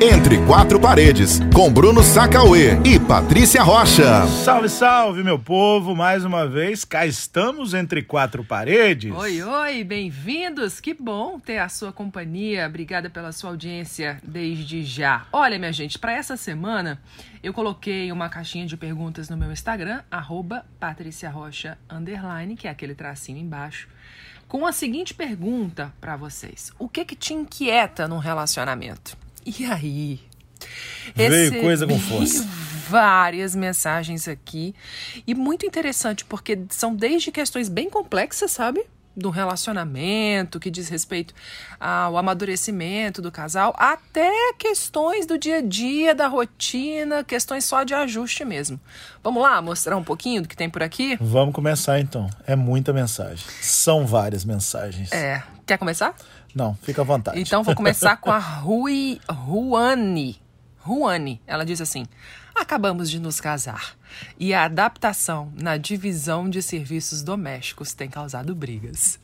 Entre Quatro Paredes, com Bruno Sacauê e Patrícia Rocha. Salve, salve, meu povo! Mais uma vez, cá estamos entre quatro paredes. Oi, oi, bem-vindos! Que bom ter a sua companhia. Obrigada pela sua audiência desde já. Olha, minha gente, para essa semana eu coloquei uma caixinha de perguntas no meu Instagram, arroba Patrícia Rocha, underline, que é aquele tracinho embaixo, com a seguinte pergunta para vocês: O que que te inquieta num relacionamento? E aí? Veio coisa com força. Várias mensagens aqui. E muito interessante, porque são desde questões bem complexas, sabe? Do relacionamento, que diz respeito ao amadurecimento do casal, até questões do dia a dia, da rotina, questões só de ajuste mesmo. Vamos lá mostrar um pouquinho do que tem por aqui? Vamos começar então. É muita mensagem. São várias mensagens. É. Quer começar? Não, fica à vontade. Então vou começar com a Rui Ruani. Ruani, ela diz assim: Acabamos de nos casar e a adaptação na divisão de serviços domésticos tem causado brigas.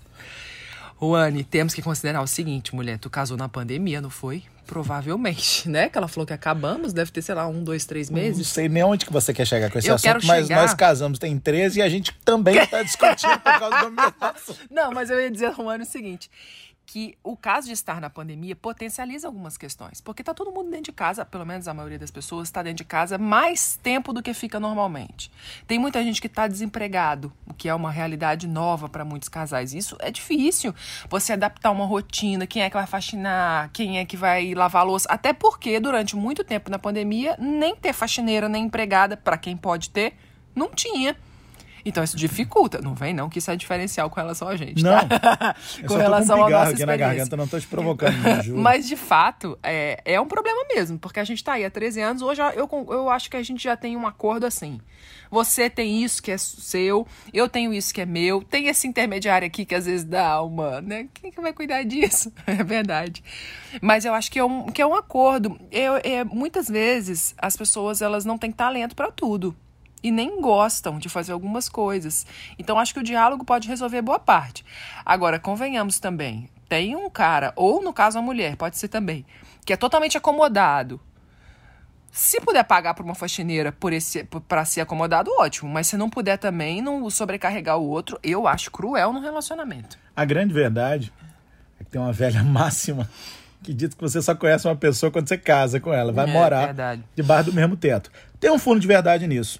Ruani, temos que considerar o seguinte, mulher, tu casou na pandemia, não foi? Provavelmente, né? Que ela falou que acabamos, deve ter, sei lá, um, dois, três meses. Não sei nem onde que você quer chegar com esse Eu assunto, mas nós casamos tem 13 e a gente também está discutindo por causa do meu assunto. Não, mas eu ia dizer, Ruani, o seguinte. Que o caso de estar na pandemia potencializa algumas questões. Porque tá todo mundo dentro de casa, pelo menos a maioria das pessoas está dentro de casa mais tempo do que fica normalmente. Tem muita gente que está desempregado, o que é uma realidade nova para muitos casais. Isso é difícil. Você adaptar uma rotina, quem é que vai faxinar, quem é que vai lavar louça. Até porque durante muito tempo na pandemia, nem ter faxineira nem empregada, para quem pode ter, não tinha. Então isso dificulta. Não vem não que isso é diferencial com relação a gente, Não, tá? eu com relação com um à nossa na garganta, não tô te provocando, juro. Mas, de fato, é, é um problema mesmo, porque a gente tá aí há 13 anos. Hoje eu, eu acho que a gente já tem um acordo assim. Você tem isso que é seu, eu tenho isso que é meu, tem esse intermediário aqui que às vezes dá uma, né? Quem que vai cuidar disso? É verdade. Mas eu acho que é um, que é um acordo. Eu, é, muitas vezes as pessoas elas não têm talento para tudo e nem gostam de fazer algumas coisas. Então acho que o diálogo pode resolver boa parte. Agora, convenhamos também, tem um cara, ou no caso a mulher, pode ser também, que é totalmente acomodado. Se puder pagar por uma faxineira por esse para ser acomodado, ótimo. Mas se não puder também, não sobrecarregar o outro, eu acho cruel no relacionamento. A grande verdade é que tem uma velha máxima que diz que você só conhece uma pessoa quando você casa com ela, vai É, morar verdade. debaixo do mesmo teto. Tem um fundo de verdade nisso,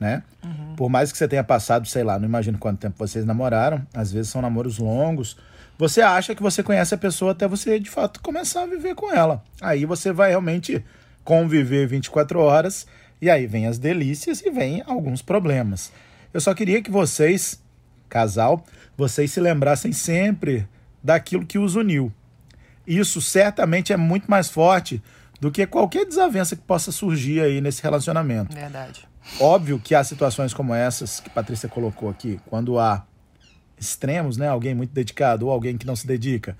né? Uhum. Por mais que você tenha passado, sei lá, não imagino quanto tempo vocês namoraram, às vezes são namoros longos. Você acha que você conhece a pessoa até você de fato começar a viver com ela. Aí você vai realmente conviver 24 horas e aí vem as delícias e vem alguns problemas. Eu só queria que vocês, casal, vocês se lembrassem sempre daquilo que os uniu. Isso certamente é muito mais forte do que qualquer desavença que possa surgir aí nesse relacionamento. Verdade. Óbvio que há situações como essas que Patrícia colocou aqui, quando há extremos, né? Alguém muito dedicado, ou alguém que não se dedica,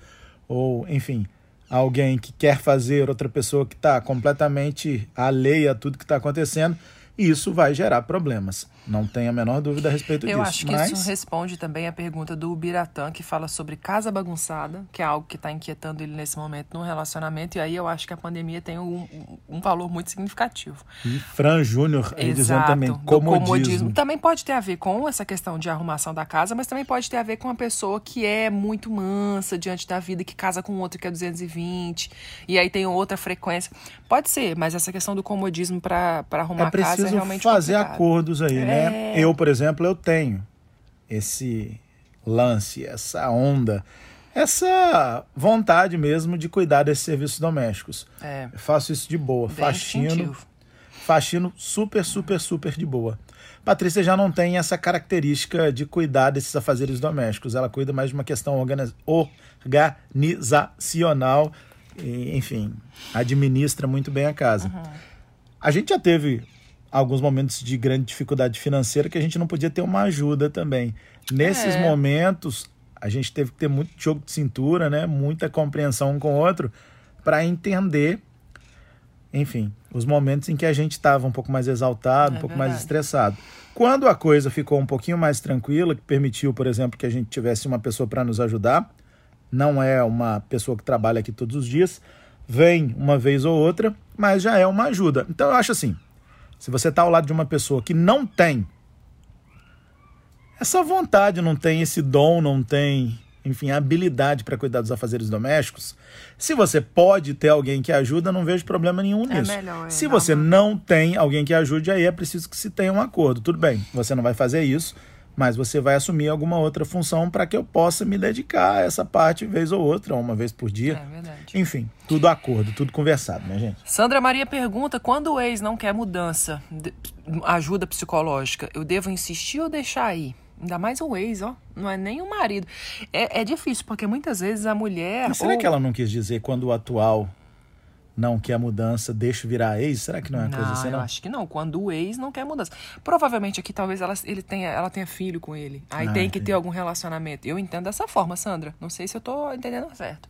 ou, enfim, alguém que quer fazer outra pessoa que está completamente alheia a tudo que está acontecendo, isso vai gerar problemas. Não tenho a menor dúvida a respeito Eu disso. acho que mas... isso responde também a pergunta do Biratã, que fala sobre casa bagunçada, que é algo que está inquietando ele nesse momento no relacionamento. E aí eu acho que a pandemia tem um, um valor muito significativo. E Fran Júnior dizendo também do comodismo. Também pode ter a ver com essa questão de arrumação da casa, mas também pode ter a ver com uma pessoa que é muito mansa diante da vida, que casa com outro que é 220, e aí tem outra frequência. Pode ser, mas essa questão do comodismo para arrumar É a casa é preciso realmente fazer complicado. acordos aí, né? É. Eu, por exemplo, eu tenho esse lance, essa onda, essa vontade mesmo de cuidar desses serviços domésticos. É. Eu faço isso de boa, Bem faxino, faxino super, super, super de boa. Patrícia já não tem essa característica de cuidar desses afazeres domésticos. Ela cuida mais de uma questão organi- organizacional, e, enfim, administra muito bem a casa. A gente já teve alguns momentos de grande dificuldade financeira que a gente não podia ter uma ajuda também. Nesses É. momentos, a gente teve que ter muito jogo de cintura, né? Muita compreensão um com o outro para entender, enfim, os momentos em que a gente estava um pouco mais exaltado, É um pouco mais verdade. estressado. Quando a coisa ficou um pouquinho mais tranquila, que permitiu, por exemplo, que a gente tivesse uma pessoa para nos ajudar, não é uma pessoa que trabalha aqui todos os dias, vem uma vez ou outra, mas já é uma ajuda. Então eu acho assim, se você está ao lado de uma pessoa que não tem essa vontade, não tem esse dom, não tem, enfim, a habilidade para cuidar dos afazeres domésticos, se você pode ter alguém que ajuda, não vejo problema nenhum É nisso. melhor, é, se você não tem alguém que ajude, aí é preciso que se tenha um acordo. Tudo bem, você não vai fazer isso, mas você vai assumir alguma outra função para que eu possa me dedicar a essa parte vez ou outra, ou uma vez por dia. É verdade. Enfim, tudo acordo, tudo conversado, minha gente. Sandra Maria pergunta: quando o ex não quer mudança, ajuda psicológica, eu devo insistir ou deixar aí? Ainda mais o ex, ó. Não é nem o marido. É, é difícil, porque muitas vezes a mulher. Mas será ou- que ela não quis dizer quando o atual não quer mudança, deixa virar ex? Será que não é uma coisa assim, eu não? acho que não. Quando o ex não quer mudança. Provavelmente aqui talvez ela, ele tenha, ela tenha filho com ele. Aí Ah, tem que entendi. ter algum relacionamento. Eu entendo dessa forma, Sandra. Não sei se eu tô entendendo certo.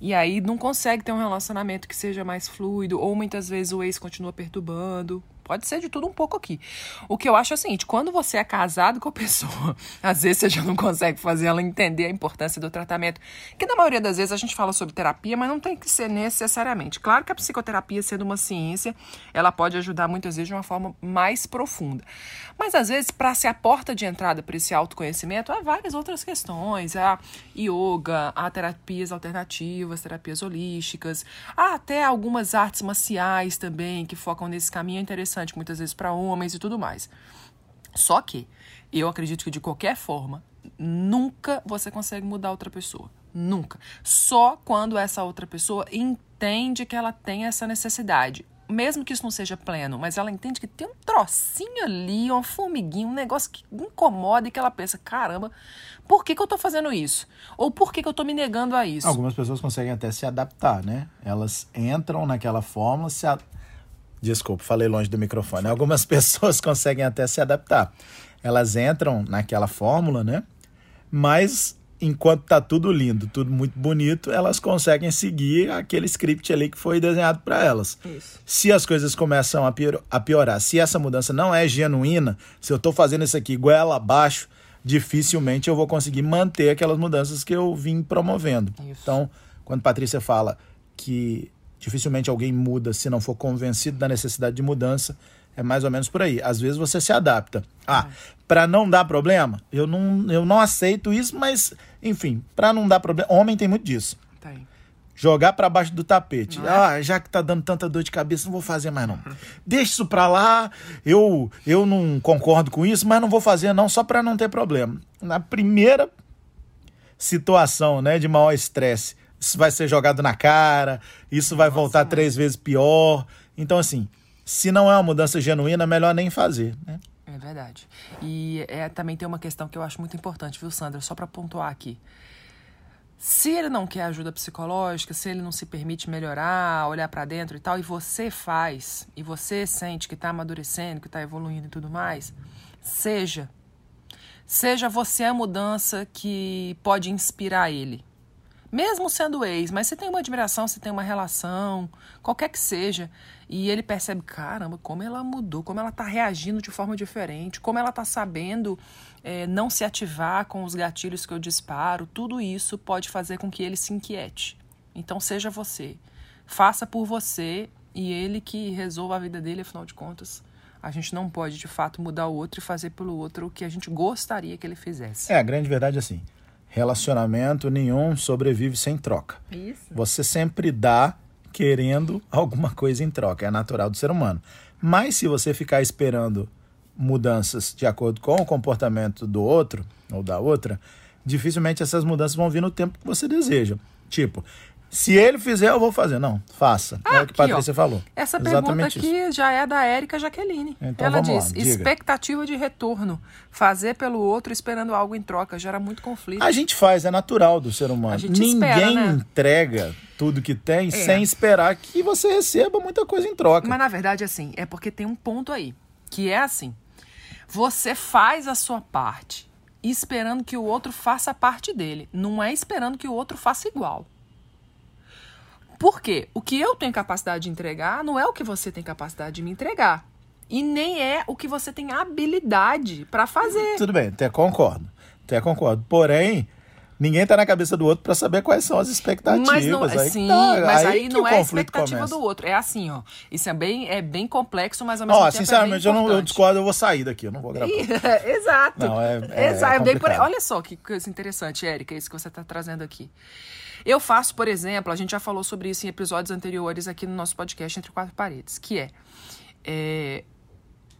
E aí não consegue ter um relacionamento que seja mais fluido, ou muitas vezes o ex continua perturbando. Pode ser de tudo um pouco aqui. O que eu acho é o seguinte: quando você é casado com a pessoa, às vezes você já não consegue fazer ela entender a importância do tratamento. Que na maioria das vezes a gente fala sobre terapia, mas não tem que ser necessariamente. Claro que a psicoterapia, sendo uma ciência, ela pode ajudar muitas vezes de uma forma mais profunda. Mas às vezes, para ser a porta de entrada para esse autoconhecimento, há várias outras questões. Há yoga, há terapias alternativas, terapias holísticas, há até algumas artes marciais também que focam nesse caminho é interessante, muitas vezes para homens e tudo mais. Só que eu acredito que de qualquer forma, nunca você consegue mudar outra pessoa. Nunca. Só quando essa outra pessoa entende que ela tem essa necessidade. Mesmo que isso não seja pleno, mas ela entende que tem um trocinho ali, uma formiguinha, um negócio que incomoda e que ela pensa: caramba, por que, que eu tô fazendo isso? Ou por que, que eu tô me negando a isso? Algumas pessoas conseguem até se adaptar, né? Elas entram naquela fórmula, se a... Desculpa, falei longe do microfone. Algumas pessoas conseguem até se adaptar. Elas entram naquela fórmula, né? Mas enquanto tá tudo lindo, tudo muito bonito, elas conseguem seguir aquele script ali que foi desenhado para elas. Isso. Se as coisas começam a pior- a piorar, se essa mudança não é genuína, se eu tô fazendo isso aqui goela abaixo, dificilmente eu vou conseguir manter aquelas mudanças que eu vim promovendo. Isso. Então, quando Patrícia fala que dificilmente alguém muda se não for convencido da necessidade de mudança, é mais ou menos por aí. Às vezes você se adapta. Ah, para não dar problema, eu não, eu não aceito isso, mas enfim, para não dar problema, homem tem muito disso Tem. jogar para baixo do tapete. É? Ah, já que tá dando tanta dor de cabeça, não vou fazer mais não. Deixa isso para lá. Eu eu não concordo com isso, mas não vou fazer não só para não ter problema. Na primeira situação, né, de maior estresse, isso vai ser jogado na cara, isso vai voltar três vezes pior. Então assim, se não é uma mudança genuína, melhor nem fazer, né? É verdade. E é, também tem uma questão que eu acho muito importante, viu, Sandra? Só para pontuar aqui. Se ele não quer ajuda psicológica, se ele não se permite melhorar, olhar para dentro e tal, e você faz, e você sente que tá amadurecendo, que tá evoluindo e tudo mais, seja. Seja você a mudança que pode inspirar ele. Mesmo sendo ex, mas você tem uma admiração, você tem uma relação, qualquer que seja, e ele percebe, caramba, como ela mudou, como ela tá reagindo de forma diferente, como ela tá sabendo eh, não se ativar com os gatilhos que eu disparo, tudo isso pode fazer com que ele se inquiete. Então seja você. Faça por você e ele que resolva a vida dele, afinal de contas. A gente não pode, de fato, mudar o outro e fazer pelo outro o que a gente gostaria que ele fizesse. É, a grande verdade é assim, relacionamento nenhum sobrevive sem troca. Isso. Você sempre dá querendo alguma coisa em troca, é natural do ser humano. Mas se você ficar esperando mudanças de acordo com o comportamento do outro ou da outra, dificilmente essas mudanças vão vir no tempo que você deseja. Tipo, se ele fizer, eu vou fazer. Não, faça. é o que ó. Patrícia falou. Essa Exatamente pergunta aqui já é da Érica Jaqueline. Então Ela vamos lá, diz: diga. expectativa de retorno. Fazer pelo outro esperando algo em troca. Gera muito conflito. A gente faz, é natural do ser A humano. gente Ninguém espera, né? entrega tudo que tem sem esperar que você receba muita coisa em troca. Mas na verdade, assim, é porque tem um ponto aí. Que é assim: você faz a sua parte esperando que o outro faça a parte dele. Não é esperando que o outro faça igual. Por quê? O que eu tenho capacidade de entregar não é o que você tem capacidade de me entregar. E nem é o que você tem habilidade para fazer. Tudo bem, até concordo. Até concordo. Porém, ninguém tá na cabeça do outro pra saber quais são as expectativas. Mas não, aí sim, tá, mas aí, que não é a expectativa começa. do outro. É assim, ó. Isso é bem, é bem complexo, mas ao mesmo Ó, tempo sinceramente, é eu, não, eu discordo, eu vou sair daqui, eu não vou gravar. Exato. Não, é- é Exato. bem por aí. Olha só que coisa interessante, Érica, isso que você está trazendo aqui. Eu faço, por exemplo, a gente já falou sobre isso em episódios anteriores aqui no nosso podcast Entre Quatro Paredes, que é, é,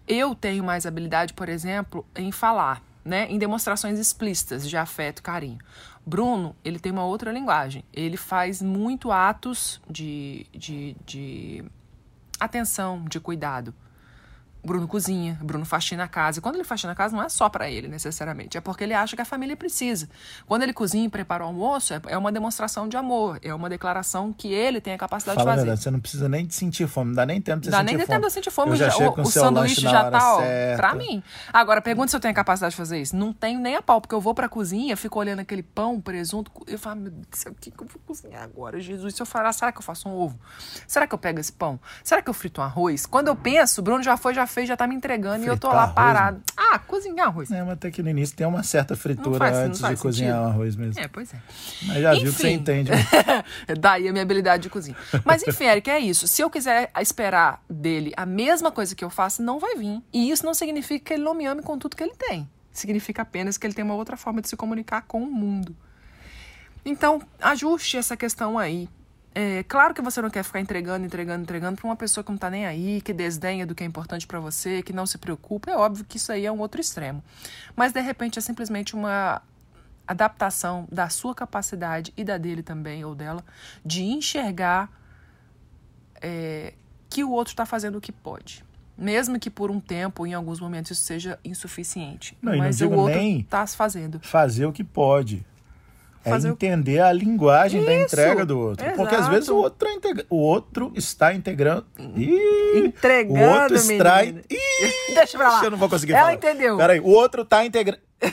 eu tenho mais habilidade, por exemplo, em falar, né, em demonstrações explícitas de afeto carinho. Bruno, ele tem uma outra linguagem. Ele faz muito atos de, de, de atenção, de cuidado. Bruno cozinha, Bruno faxina a casa. E quando ele faxina a casa, não é só pra ele, necessariamente. É porque ele acha que a família precisa. Quando ele cozinha e prepara o almoço, é- é uma demonstração de amor. É uma declaração que ele tem a capacidade Fala a de fazer. verdade, você não precisa nem de sentir fome, não dá nem tempo de você Dá sentir nem fome. tempo de sentir fome. Eu já já- o o sanduíche já tá, ó, pra mim. Agora, pergunta se eu tenho capacidade de fazer isso. Não tenho nem a pau, porque eu vou pra cozinha, fico olhando aquele pão, presunto, eu falo, meu Deus o que, que eu vou cozinhar agora, Jesus? Se eu falar, será que eu faço um ovo? Será que eu pego esse pão? Será que eu frito um arroz? Quando eu penso, Bruno já foi, já fez, já tá me entregando e eu tô Fritar lá arroz, parado. Ah, cozinhar arroz. É, mas até que no início tem uma certa fritura faz- antes de cozinhar sentido. o arroz mesmo. É, pois é. Mas já viu que você Enfim. entende. Daí a minha habilidade de cozinha. Mas enfim, Eric, é isso. Se eu quiser esperar dele a mesma coisa que eu faço, não vai vir. E isso não significa que ele não me ame com tudo que ele tem. Significa apenas que ele tem uma outra forma de se comunicar com o mundo. Então, ajuste essa questão aí. É, claro que você não quer ficar entregando, entregando, entregando pra uma pessoa que não tá nem aí, que desdenha do que é importante pra você, que não se preocupa. É óbvio que isso aí é um outro extremo. Mas de repente é simplesmente uma adaptação da sua capacidade e da dele também, ou dela, de enxergar é, que o outro está fazendo o que pode. Mesmo que por um tempo, em alguns momentos, isso seja insuficiente. Não, não Mas digo o outro está fazendo. Fazer o que pode. É Fazer o- entender a linguagem da Isso, entrega do outro. Porque às exato. vezes o outro, é integra- o outro está integrando. Ih, Entregando, o outro está. Ih, Deixa pra lá. Eu não vou conseguir Ela falar. entendeu. Peraí, o outro tá integrando.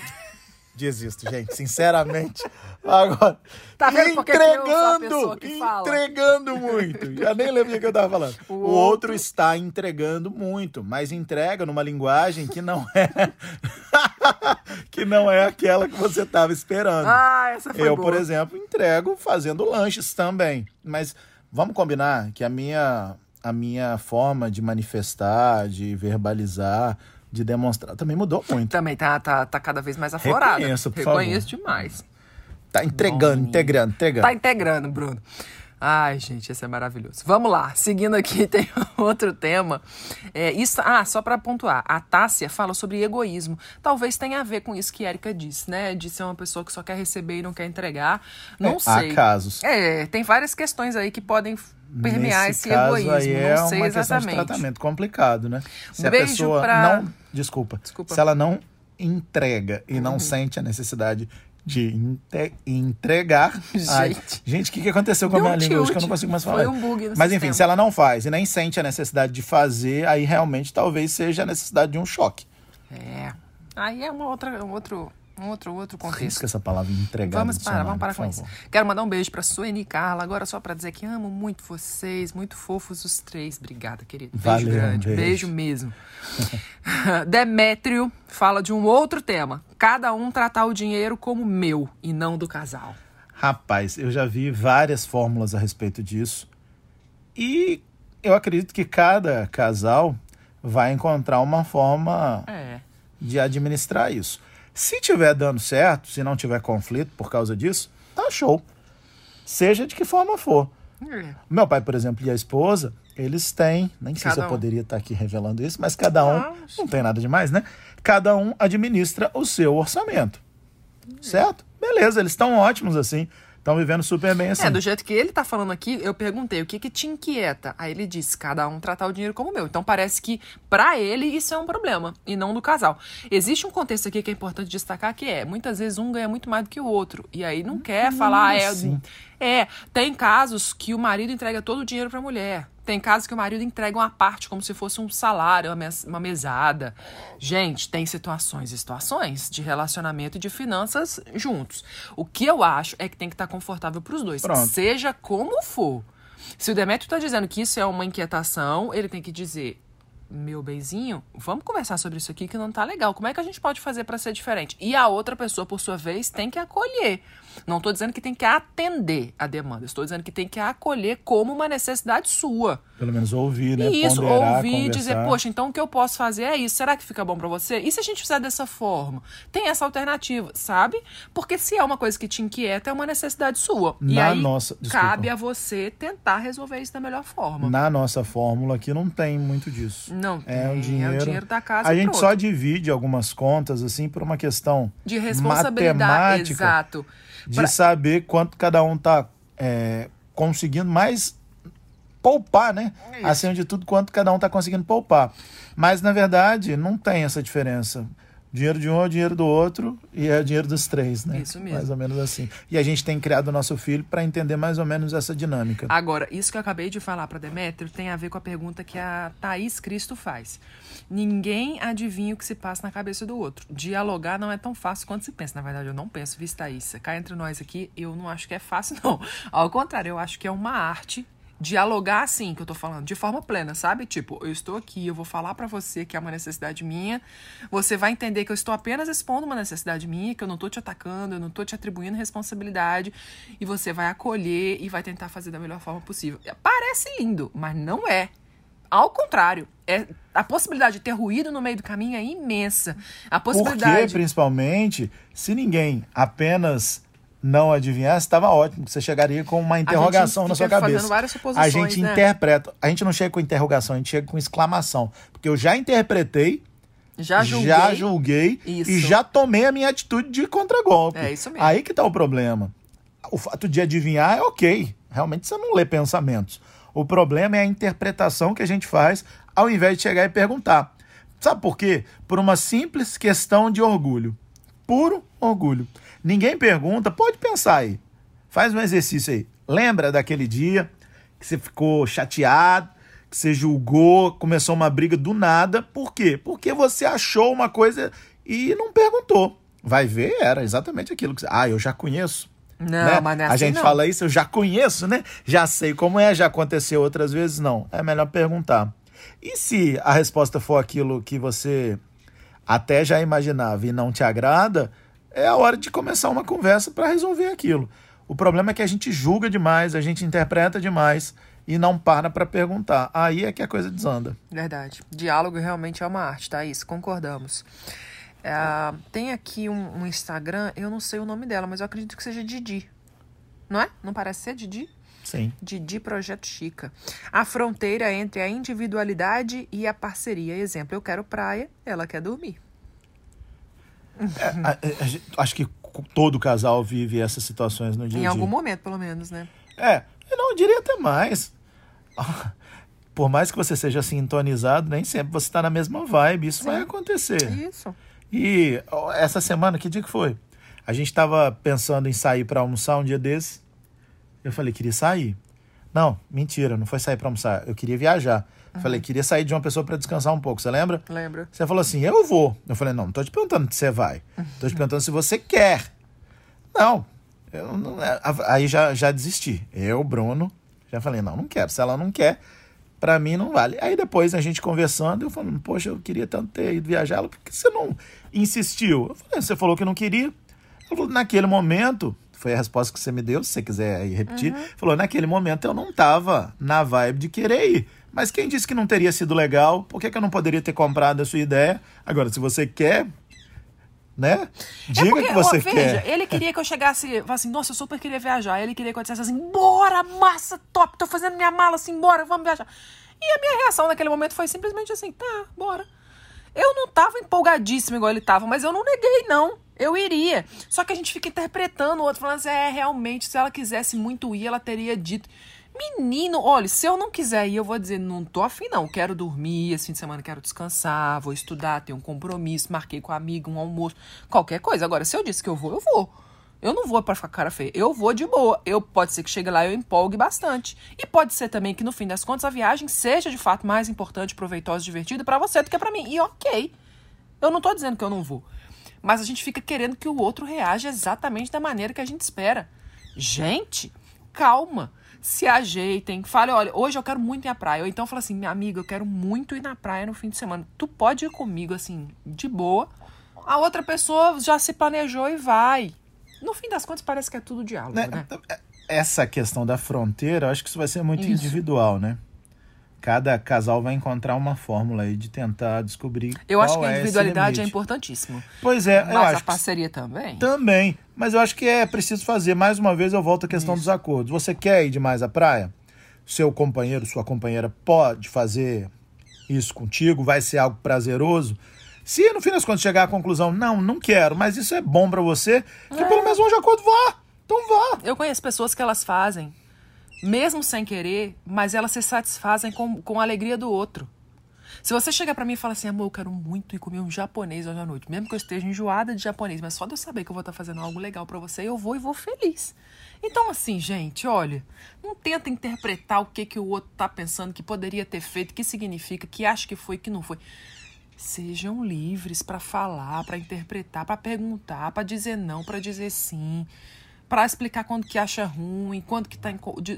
Desisto, gente, sinceramente. Agora, Tá entregando, entregando muito. Já nem lembro o que eu tava falando. O, O outro... outro- está entregando muito, mas entrega numa linguagem que não é que não é aquela que você tava esperando. Ah, essa foi Eu, boa. por exemplo, entrego fazendo lanches também. Mas vamos combinar que a minha, a minha forma de manifestar, de verbalizar, de demonstrar também mudou muito. Também tá, tá, tá cada vez mais aflorada. Reconheça, por Reconheço demais. Tá entregando, integrando, integrando. Tá integrando, Bruno. Ai, gente, esse é maravilhoso. Vamos lá, seguindo aqui, tem outro tema. É, isso, ah, só para pontuar, a Tássia fala sobre egoísmo. Talvez tenha a ver com isso que a Erika disse, né? De ser uma pessoa que só quer receber e não quer entregar. Não É, sei. Há casos. É, tem várias questões aí que podem permear Nesse esse caso egoísmo. aí é não sei uma questão de exatamente. tratamento complicado, né? Se a Beijo pessoa pra- não, desculpa, Desculpa. se ela não entrega e não sente a necessidade de entregar. Ai, Gente. gente, o que, que aconteceu com a minha um língua hoje que eu não consigo mais Foi falar? um bug no Mas enfim, sistema. se ela não faz e nem sente a necessidade de fazer, aí realmente talvez seja a necessidade de um choque. É. Aí é uma outra, um outro, um outro, outro contexto. Risca essa palavra entregar. Vamos parar, vamos parar com isso. favor. Quero mandar um beijo pra Suene e Carla, agora só pra dizer que amo muito vocês, muito fofos os três. Obrigada, querido. Beijo Valeu, grande, beijo. beijo mesmo. Demétrio fala de um outro tema. Cada um tratar o dinheiro como meu e não do casal. Rapaz, eu já vi várias fórmulas a respeito disso. E eu acredito que cada casal vai encontrar uma forma É. de administrar isso. Se tiver dando certo, se não tiver conflito por causa disso, tá show. Seja de que forma for. É. Meu pai, por exemplo, e a esposa, eles têm, nem sei se eu um. poderia estar aqui revelando isso, mas cada um, Ah, não tem nada demais, né? Cada um administra o seu orçamento. Certo? Beleza, eles estão ótimos assim. Estão vivendo super bem assim. É, do jeito que ele tá falando aqui, eu perguntei o que que te inquieta. Aí ele disse, cada um tratar o dinheiro como meu. Então parece que pra ele isso é um problema e não do casal. Existe um contexto aqui que é importante destacar que é, muitas vezes um ganha muito mais do que o outro e aí não quer falar é, sim. É, tem casos que o marido entrega todo o dinheiro pra mulher. Tem casos que o marido entrega uma parte como se fosse um salário, uma, mes- uma mesada. Gente, tem situações e situações de relacionamento e de finanças juntos. O que eu acho é que tem que estar confortável pros dois, Pronto. seja como for. Se o Demetrio tá dizendo que isso é uma inquietação, ele tem que dizer: meu benzinho, vamos conversar sobre isso aqui que não tá legal. Como é que a gente pode fazer pra ser diferente? E a outra pessoa, por sua vez, tem que acolher. Não estou dizendo que tem que atender a demanda, estou dizendo que tem que acolher como uma necessidade sua. Pelo menos ouvir, né? Isso, Ponderar, ouvir e dizer, conversar. poxa, então o que eu posso fazer é isso. Será que fica bom pra você? E se a gente fizer dessa forma? Tem essa alternativa, sabe? Porque se é uma coisa que te inquieta, é uma necessidade sua. e Na aí nossa- desculpa. cabe a você tentar resolver isso da melhor forma. Na nossa fórmula aqui não tem muito disso. Não É tem, um dinheiro. é o dinheiro da casa A e gente só divide algumas contas assim por uma questão De responsabilidade, matemática exato. De Pra- saber quanto cada um tá é, conseguindo mais poupar, né? É. Acima de tudo, quanto cada um tá conseguindo poupar. Mas na verdade não tem essa diferença. Dinheiro de um é o dinheiro do outro e é o dinheiro dos três, né? Isso mesmo. Mais ou menos assim. E a gente tem criado o nosso filho para entender mais ou menos essa dinâmica. Agora, isso que eu acabei de falar para Demétrio tem a ver com a pergunta que a Thaís Cristo faz. Ninguém adivinha o que se passa na cabeça do outro. Dialogar não é tão fácil quanto se pensa. Na verdade, eu não penso, viu, Thaís? Cá entre nós aqui, eu não acho que é fácil, não. Ao contrário, eu acho que é uma arte dialogar assim, que eu tô falando, de forma plena, sabe? Tipo, eu estou aqui, eu vou falar pra você que é uma necessidade minha, você vai entender que eu estou apenas expondo uma necessidade minha, que eu não tô te atacando, eu não tô te atribuindo responsabilidade, e você vai acolher e vai tentar fazer da melhor forma possível. Parece lindo, mas não é. Ao contrário, é, a possibilidade de ter ruído no meio do caminho é imensa. A Porque, possibilidade. principalmente, se ninguém apenas não adivinhasse, estava ótimo. Você chegaria com uma interrogação na sua cabeça. A gente né? interpreta. A gente não chega com interrogação, a gente chega com exclamação. Porque eu já interpretei, Já julguei. já julguei Isso. e já tomei a minha atitude de contragolpe. É isso mesmo. Aí que tá o problema. O fato de adivinhar é ok. Realmente você não lê pensamentos. O problema é a interpretação que a gente faz ao invés de chegar e perguntar. Sabe por quê? Por uma simples questão de orgulho. Puro orgulho. Ninguém pergunta, pode pensar aí. Faz um exercício aí. Lembra daquele dia que você ficou chateado, que você julgou, começou uma briga do nada. Por quê? Porque você achou uma coisa e não perguntou. Vai ver, era exatamente aquilo que você. Ah, eu já conheço. Não, né? mas não é A assim, gente não. fala isso, eu já conheço, né? Já sei como é, já aconteceu outras vezes, não. É melhor perguntar. E se a resposta for aquilo que você até já imaginava e não te agrada, é a hora de começar uma conversa para resolver aquilo. O problema é que a gente julga demais, a gente interpreta demais e não para para perguntar. Aí é que a coisa desanda. Verdade. Diálogo realmente é uma arte, tá? Isso, concordamos. É, tem aqui um, um Instagram, eu não sei o nome dela, mas eu acredito que seja Didi. Não é? Não parece ser Didi? Sim. Didi Projeto Chica. A fronteira entre a individualidade e a parceria. Exemplo, eu quero praia, ela quer dormir. A gente- acho que todo casal vive essas situações no dia a Em dia. algum momento, pelo menos, né? É, eu não eu diria até mais. Por mais que você seja sintonizado, nem sempre você está na mesma vibe. Isso vai acontecer. Isso. E essa semana, que dia que foi? A gente estava pensando em sair para almoçar um dia desse. Eu falei, queria sair. Não, mentira, não foi sair para almoçar. Eu queria viajar. Eu Falei, queria sair de uma pessoa para descansar um pouco. Você lembra? Lembra? Você falou assim, eu vou. Eu falei, não, não tô te perguntando se você vai. Tô te perguntando se você quer. Não. Eu não é, aí já, já desisti. Eu, Bruno, já falei, não, não quero. Se ela não quer, pra mim não vale. Aí depois a gente conversando, eu falando, poxa, eu queria tanto ter ido viajar. Ela, por que você não insistiu? Eu falei, você falou que não queria. Ela falou, naquele momento, foi a resposta que você me deu, se você quiser repetir. Falou, naquele momento eu não tava na vibe de querer ir. Mas quem disse que não teria sido legal? Por que, que eu não poderia ter comprado a sua ideia? Agora, se você quer, né? Diga é porque, que você ó, veja, quer. ele queria que eu chegasse, assim, nossa, eu super queria viajar. Ele queria que eu dissesse assim, bora, massa, top, tô fazendo minha mala assim, bora, vamos viajar. E a minha reação naquele momento foi simplesmente assim, tá, bora. Eu não tava empolgadíssima igual ele tava, mas eu não neguei, não. Eu iria. Só que a gente fica interpretando o outro, falando assim, é, realmente, se ela quisesse muito ir, ela teria dito. Menino, olha, se eu não quiser ir, eu vou dizer, não tô afim, não. Quero dormir, esse fim de semana quero descansar, vou estudar, tenho um compromisso, marquei com a amiga, um almoço, qualquer coisa. Agora, se eu disse que eu vou, eu vou. Eu não vou pra ficar cara feia. Eu vou de boa. Eu pode ser que chegue lá e eu empolgue bastante. E pode ser também que no fim das contas a viagem seja de fato mais importante, proveitosa, divertida pra você do que pra mim. E ok. Eu não tô dizendo que eu não vou. Mas a gente fica querendo que o outro reaja exatamente da maneira que a gente espera. Gente, calma. Se ajeitem. Fale, olha, hoje eu quero muito ir à praia. Ou então fala assim, minha amiga, eu quero muito ir na praia no fim de semana. Tu pode ir comigo, assim, de boa. A outra pessoa já se planejou e vai. No fim das contas, parece que é tudo diálogo, né? Né? Essa questão da fronteira, eu acho que isso vai ser muito Isso. individual, né? Cada casal vai encontrar uma fórmula aí de tentar descobrir Eu acho que a é esse mais uma vez eu volto à questão dos acordos. Você quer ir demais à praia? Seu companheiro, sua companheira pode fazer isso contigo? Vai ser algo prazeroso? Se no fim das contas chegar à conclusão, não, não quero, mas isso é bom pra você, que pelo menos de acordo, vá. Então vá. Eu conheço pessoas que elas fazem, mesmo sem querer, mas elas se satisfazem com, com a alegria do outro. Se você chegar pra mim e falar assim, amor, eu quero muito ir comer um japonês hoje à noite, mesmo que eu esteja enjoada de japonês, mas só de eu saber que eu vou estar fazendo algo legal pra você, eu vou e vou feliz. Então, assim, gente, olha, não tenta interpretar o que, que o outro tá pensando, que poderia ter feito, que significa, que acha que foi, que não foi. Sejam livres pra falar, pra interpretar, pra perguntar, pra dizer não, pra dizer sim, pra explicar quando que acha ruim, quando que tá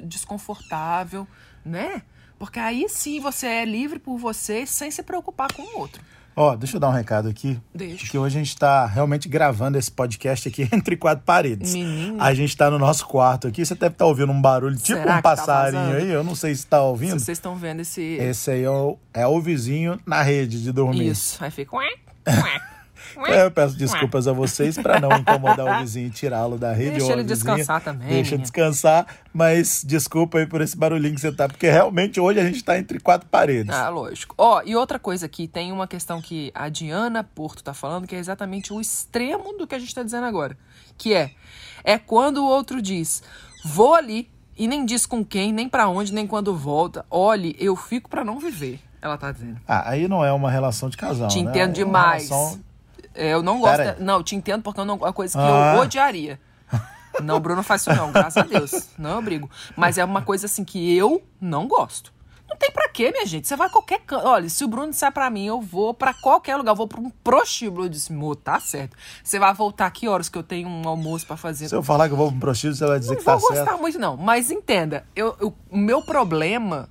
desconfortável, né? Porque aí sim você é livre por você sem se preocupar com o outro. Ó, deixa eu dar um recado aqui. Deixa. Porque hoje a gente tá realmente gravando esse podcast aqui entre quatro paredes. Menino. A gente tá no nosso quarto aqui. Você deve estar ouvindo um barulho tipo Será um tá passarinho vazando? aí. Eu não sei se tá ouvindo. Se vocês estão vendo esse. Esse aí é o, é o vizinho na rede de dormir. Isso. Aí fica. É, Eu peço desculpas a vocês para não incomodar o vizinho e tirá-lo da rede. Deixa ele vizinha. descansar também, Deixa menina. descansar, mas desculpa aí por esse barulhinho que você tá, porque realmente hoje a gente tá entre quatro paredes. Ah, lógico. Ó, e outra coisa aqui, tem uma questão que a Diana Porto tá falando, que é exatamente o extremo do que a gente tá dizendo agora. Que é, é quando o outro diz, vou ali, e nem diz com quem, nem pra onde, nem quando volta. Olhe, eu fico pra não viver, ela tá dizendo. Ah, aí não é uma relação de casal, Te né? entendo É uma demais. relação- É, Eu não gosto. Não, te entendo porque eu não, é uma coisa que Ah. eu odiaria. Não, Bruno faz isso não, graças a Deus. Não eu brigo. Mas é uma coisa assim que eu não gosto. Não tem pra quê, minha gente. Você vai a qualquer canto. Olha, se o Bruno disser pra mim, eu vou pra qualquer lugar, eu vou pra um prostíbulo. Eu disse, mo, tá certo. Você vai voltar que horas que eu tenho um almoço pra fazer? Se eu falar que eu vou pro prostíbulo, você vai dizer não que tá vou gostar certo. muito, não. Mas entenda, eu, eu- o meu problema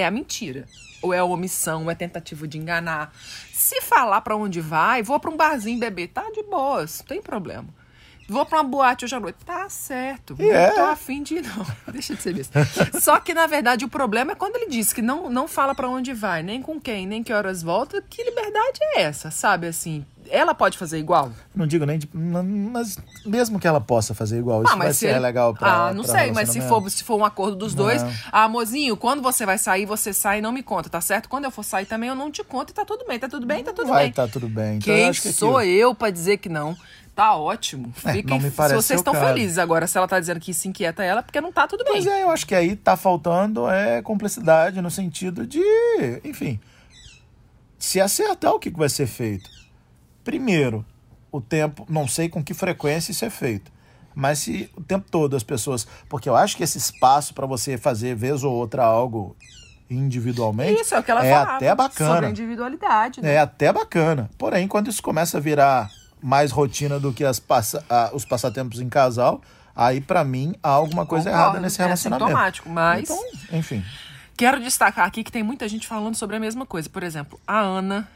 é a mentira. Ou é a omissão, ou é tentativa de enganar. Se falar pra onde vai, vou pra um barzinho beber, tá de boas, não tem problema. Vou pra uma boate hoje à noite, tá certo. Não é. tô afim de ir, não. Deixa de ser besta. Só que, na verdade, o problema é quando ele diz que não, não fala pra onde vai, nem com quem, nem que horas volta. Que liberdade é essa, sabe? Assim, ela pode fazer igual? Não digo nem de. Mas mesmo que ela possa fazer igual, isso Ah, mas vai se ser ele- legal pra. Ah, não pra sei, mas se for, se for um acordo dos dois, ah, mozinho, quando você vai sair, você sai e não me conta, tá certo? Quando eu for sair também, eu não te conto e tá tudo bem, tá tudo bem, tá tudo Vai bem. tá tudo bem. Então, eu Quem acho que sou aquilo- eu pra dizer que não? Tá ótimo. É, Fiquem, não me se parece vocês seu estão felizes agora, se ela tá dizendo que isso inquieta ela, é porque não tá tudo bem. Pois é, eu acho que aí tá faltando é cumplicidade no sentido de, enfim, se acertar o que vai ser feito. Primeiro, o tempo, não sei com que frequência isso é feito, mas se o tempo todo as pessoas, porque eu acho que esse espaço para você fazer vez ou outra algo individualmente Isso é o que ela é falava. até Sobre a bacana. individualidade, né? É até bacana. Porém, quando isso começa a virar mais rotina do que as passa- ah, os passatempos em casal, aí pra mim há alguma coisa Concordo, errada nesse é relacionamento. sintomático, mas- Então, enfim. Quero destacar aqui que tem muita gente falando sobre a mesma coisa. Por exemplo, a Ana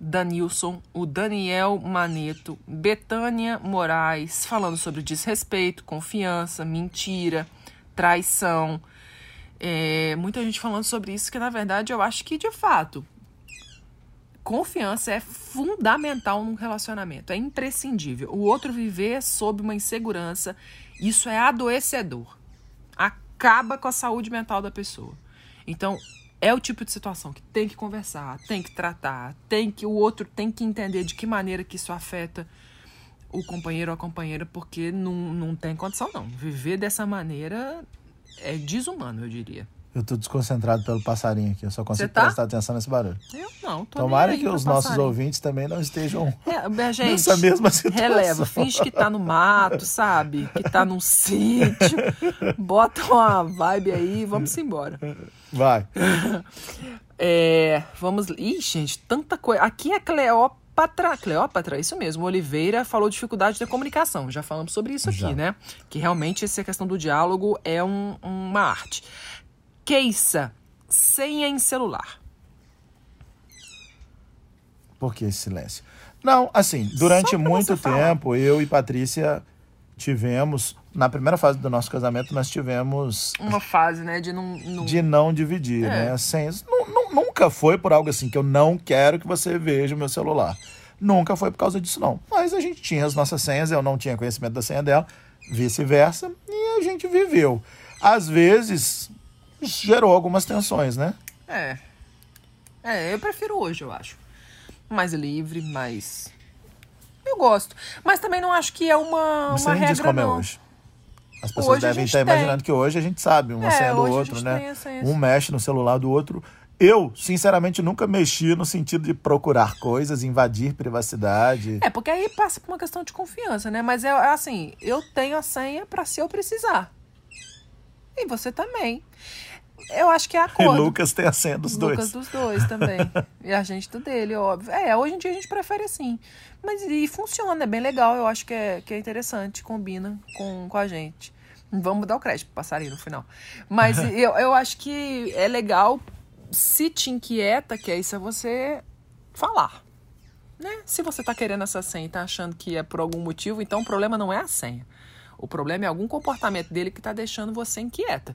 Danilson, o Daniel Maneto, Betânia Moraes, falando sobre desrespeito, confiança, mentira, traição. É, muita gente falando sobre isso, que na verdade eu acho que de fato confiança é fundamental num relacionamento, é imprescindível. O outro viver sob uma insegurança, isso é adoecedor. Acaba com a saúde mental da pessoa. Então, é o tipo de situação que tem que conversar, tem que tratar, tem que o outro tem que entender de que maneira que isso afeta o companheiro ou a companheira, porque não, não tem condição não. Viver dessa maneira é desumano, eu diria. Eu tô desconcentrado pelo passarinho aqui, eu só consigo tá? prestar atenção nesse barulho. Eu não, tô Tomara que os nossos passarinho. ouvintes também não estejam É, gente, nessa mesma situação. releva, finge que tá no mato, sabe? Que tá num sítio. Bota uma vibe aí vamos embora. Vai. É, vamos. Ih, gente, tanta coisa. Aqui é Cleópatra. Cleópatra, isso mesmo. Oliveira falou dificuldade da comunicação. Já falamos sobre isso aqui, Já. né? Que realmente essa questão do diálogo é um- uma arte. Queiça, senha em celular. Por que esse silêncio? Não, assim, durante muito você falar. tempo, eu e Patrícia tivemos, na primeira fase do nosso casamento, nós tivemos Uma fase, né, de não... não... de não dividir, É. né? Senhas. Nu- nu- nunca foi por algo assim que eu não quero que você veja o meu celular. Nunca foi por causa disso, não. Mas a gente tinha as nossas senhas, eu não tinha conhecimento da senha dela, vice-versa, e a gente viveu. Às vezes, gerou algumas tensões, né? É. É, eu prefiro hoje, eu acho. Mais livre, mais... Eu gosto. Mas também não acho que é uma, Você uma nem diz regra, como é não. hoje. As pessoas Hoje devem estar tem. imaginando que hoje a gente sabe uma É, senha do outro, né? Um mexe no celular do outro. Eu, sinceramente, nunca mexi no sentido de procurar coisas, invadir privacidade. É, porque aí passa por uma questão de confiança, né? Mas é é assim, eu tenho a senha pra se eu precisar. E você também. Eu acho que é E acordo. Lucas tem a senha dos Lucas dois. dos dois também. e a gente do dele, óbvio. É, hoje em dia a gente prefere assim. Mas e funciona, é bem legal. Eu acho que é, que é interessante, combina com, com a gente. Vamos dar o crédito pro passarinho no final. Mas eu, eu acho que é legal, se te inquieta, que é isso é você falar. Né? Se você tá querendo essa senha e tá achando que é por algum motivo, então o problema não é a senha. O problema é algum comportamento dele que tá deixando você inquieta.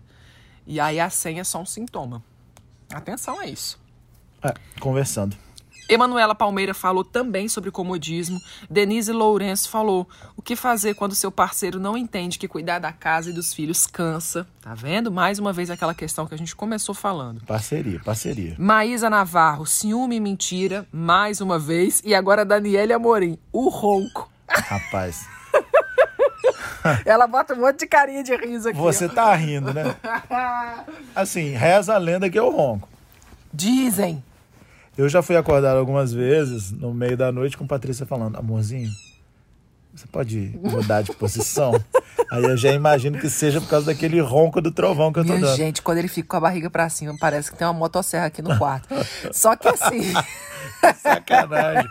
E aí a senha é só um sintoma. Atenção a isso. É, conversando. Emanuela Palmeira falou também sobre comodismo. Denise Lourenço falou: o que fazer quando seu parceiro não entende que cuidar da casa e dos filhos cansa? Tá vendo? Mais uma vez aquela questão que a gente começou falando. Parceria, parceria. Maísa Navarro, ciúme e mentira, mais uma vez. E agora Daniele Amorim, o ronco. Rapaz, Ela bota um monte de carinha de riso aqui. você tá rindo, né? Assim, reza a lenda que eu ronco. Dizem. Eu já fui acordado algumas vezes no meio da noite com Patrícia falando, amorzinho, você pode mudar de posição? Aí eu já imagino que seja por causa daquele ronco do trovão que eu tô Minha dando. gente, quando ele fica com a barriga pra cima, parece que tem uma motosserra aqui no quarto. Só que assim. Sacanagem.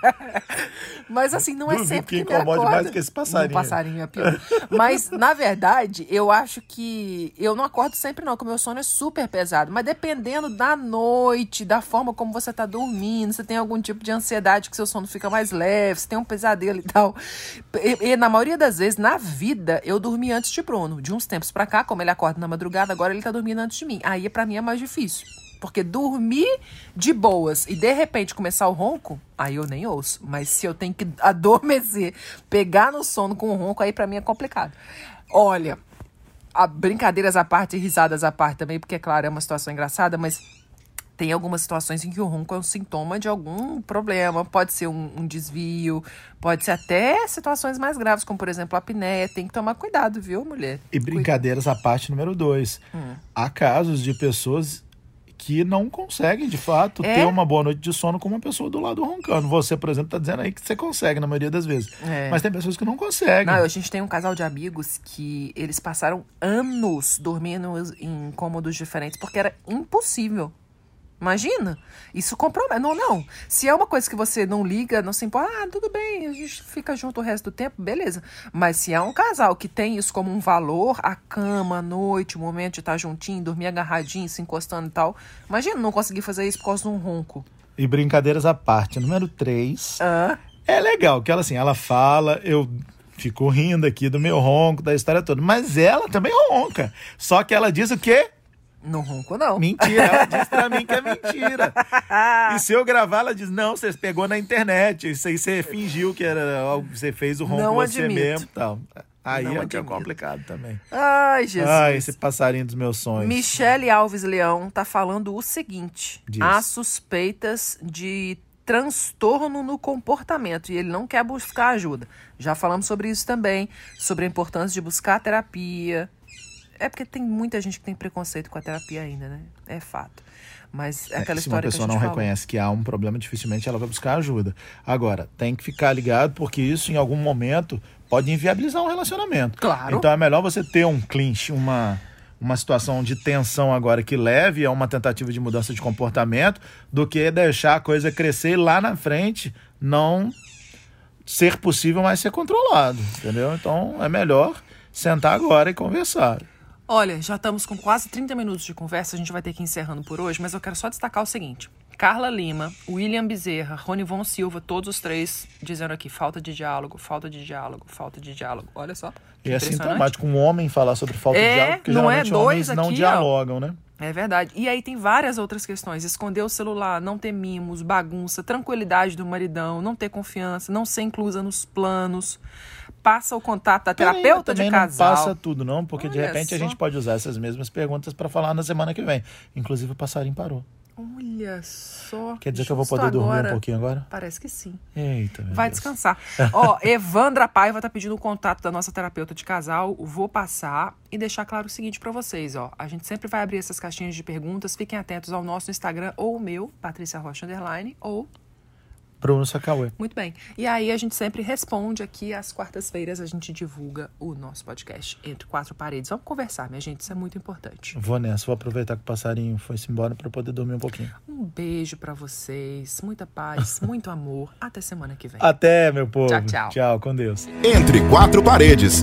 Mas assim, não é Duvido sempre que que, incomode acorda. mais que esse passarinho. Um passarinho é pior. Mas, na verdade, eu acho que eu não acordo sempre não, porque o meu sono é super pesado. Mas dependendo da noite, da forma como você tá dormindo, você tem algum tipo de ansiedade que seu sono fica mais leve, você tem um pesadelo e tal. E, e na maioria das vezes, na vida, eu dormi antes de Bruno. De uns tempos pra cá, como ele acorda na madrugada, agora ele tá dormindo antes de mim. Aí, pra mim, é mais difícil. Porque dormir de boas e de repente começar o ronco, aí eu nem ouço. Mas se eu tenho que adormecer, pegar no sono com o ronco, aí pra mim é complicado. Olha, a brincadeiras à parte e risadas à parte também, porque, é claro, é uma situação engraçada, mas tem algumas situações em que o ronco é um sintoma de algum problema. Pode ser um, um desvio, pode ser até situações mais graves, como, por exemplo, a apneia. Tem que tomar cuidado, viu, mulher? E brincadeiras à parte número dois. Hum. Há casos de pessoas que não conseguem, de fato, É? ter uma boa noite de sono com uma pessoa do lado roncando. Você, por exemplo, está dizendo aí que você consegue na maioria das vezes. É. Mas tem pessoas que não conseguem. Não, a gente tem um casal de amigos que eles passaram anos dormindo em cômodos diferentes porque era impossível. Imagina? Isso compromete. Não, não. Se é uma coisa que você não liga, não se importa, ah, tudo bem, a gente fica junto o resto do tempo, beleza. Mas se é um casal que tem isso como um valor, a cama, a noite, o momento de estar juntinho, dormir agarradinho, se encostando e tal. Imagina não conseguir fazer isso por causa de um ronco. E brincadeiras à parte. Número três. Ah, É legal, que ela assim, ela fala, eu fico rindo aqui do meu ronco, da história toda. Mas ela também ronca. Só que ela diz o quê? Não ronco, não. Mentira. Ela diz pra mim que é mentira. E se eu gravar, ela diz, não, você pegou na internet. Isso aí você fingiu que era você fez o ronco Não você admito. mesmo tal. Aí Não é que é complicado também. Ai, Jesus. Ai, esse passarinho dos meus sonhos. Michele Alves Leão tá falando o seguinte: Diz. há suspeitas de transtorno no comportamento e ele não quer buscar ajuda. Já falamos sobre isso também, sobre a importância de buscar terapia. É porque tem muita gente que tem preconceito com a terapia ainda, né? É fato. Mas é aquela Se uma história que a pessoa gente não falou. reconhece que há um problema, dificilmente ela vai buscar ajuda. Agora, tem que ficar ligado porque isso em algum momento pode inviabilizar um relacionamento. Claro. Então é melhor você ter um clinch, uma, uma situação de tensão agora que leve a uma tentativa de mudança de comportamento do que deixar a coisa crescer e lá na frente não ser possível, mas ser controlado, entendeu? Então é melhor sentar agora e conversar. Olha, já estamos com quase 30 minutos de conversa, a gente vai ter que ir encerrando por hoje, mas eu quero só destacar o seguinte. Carla Lima, William Bezerra, Ronivon Silva, todos os três dizendo aqui falta de diálogo, falta de diálogo, falta de diálogo. Olha só. E é sintomático um homem falar sobre falta É, de diálogo, porque não é? geralmente Dois homens não aqui, ó. dialogam, né? É verdade. E aí tem várias outras questões. Esconder o celular, não ter mimos, bagunça, tranquilidade do maridão, não ter confiança, não ser inclusa nos planos. Passa o contato da terapeuta também de não casal. passa tudo, não, porque de Olha repente a só. gente pode usar essas mesmas perguntas para falar na semana que vem. Inclusive o passarinho parou. Olha só. Quer dizer que eu vou poder dormir agora. um pouquinho agora? Parece que sim. Eita, meu Vai Deus. descansar. Ó, Evandra Paiva tá pedindo o contato da nossa terapeuta de casal. Vou passar e deixar claro o seguinte pra vocês, ó. A gente sempre vai abrir essas caixinhas de perguntas. Fiquem atentos ao nosso Instagram ou o meu, Patrícia Rocha Underline, ou Bruno Sacauê. Muito bem. E aí a gente sempre responde aqui às quartas-feiras, a gente divulga o nosso podcast Entre Quatro Paredes. Vamos conversar, minha gente, isso é muito importante. Vou nessa, vou aproveitar que o passarinho foi-se embora para poder dormir um pouquinho. Um beijo pra vocês, muita paz, muito amor. Até semana que vem. Até, meu povo. Tchau, tchau. Tchau, com Deus. Entre quatro paredes.